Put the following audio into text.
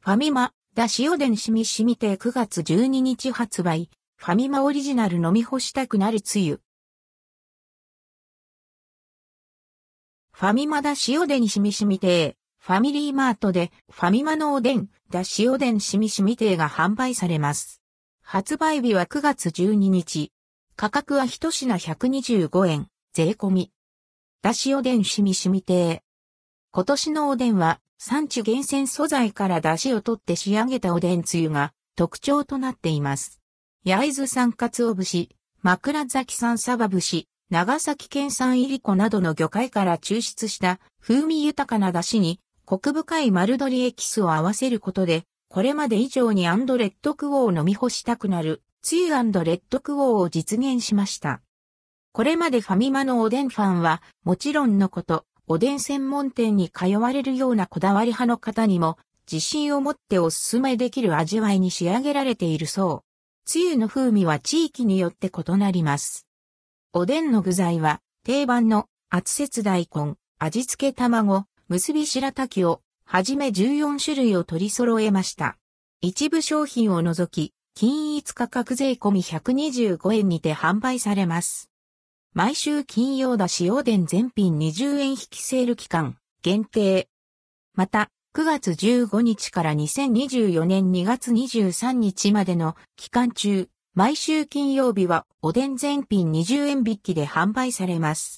ファミマ、だしおでんしみしみ亭9月12日発売。ファミマオリジナル飲み干したくなるつゆ。ファミマだしおでんしみしみ亭。ファミリーマートでファミマのおでん、だしおでんしみしみ亭が販売されます。発売日は9月12日。価格は一品125円、税込み。だしおでんしみしみ亭。今年のおでんは産地厳選素材から出汁を取って仕上げたおでんつゆが特徴となっています。焼津産鰹節、枕崎産サバ節、長崎県産いりこなどの魚介から抽出した風味豊かな出汁にコク深い丸鶏エキスを合わせることで、これまで以上にアンドレッドクオーを飲み干したくなる、つゆアンドレッドクオーを実現しました。これまでファミマのおでんファンは、もちろんのこと、おでん専門店に通われるようなこだわり派の方にも自信を持ってお勧めできる味わいに仕上げられているそう。つゆの風味は地域によって異なります。おでんの具材は定番の厚切大根、味付け卵、結び白滝をはじめ14種類を取り揃えました。一部商品を除き、均一価格税込み125円にて販売されます。毎週金曜だしおでん全品20円引きセール期間限定。また、9月15日から2024年2月23日までの期間中、毎週金曜日はおでん全品20円引きで販売されます。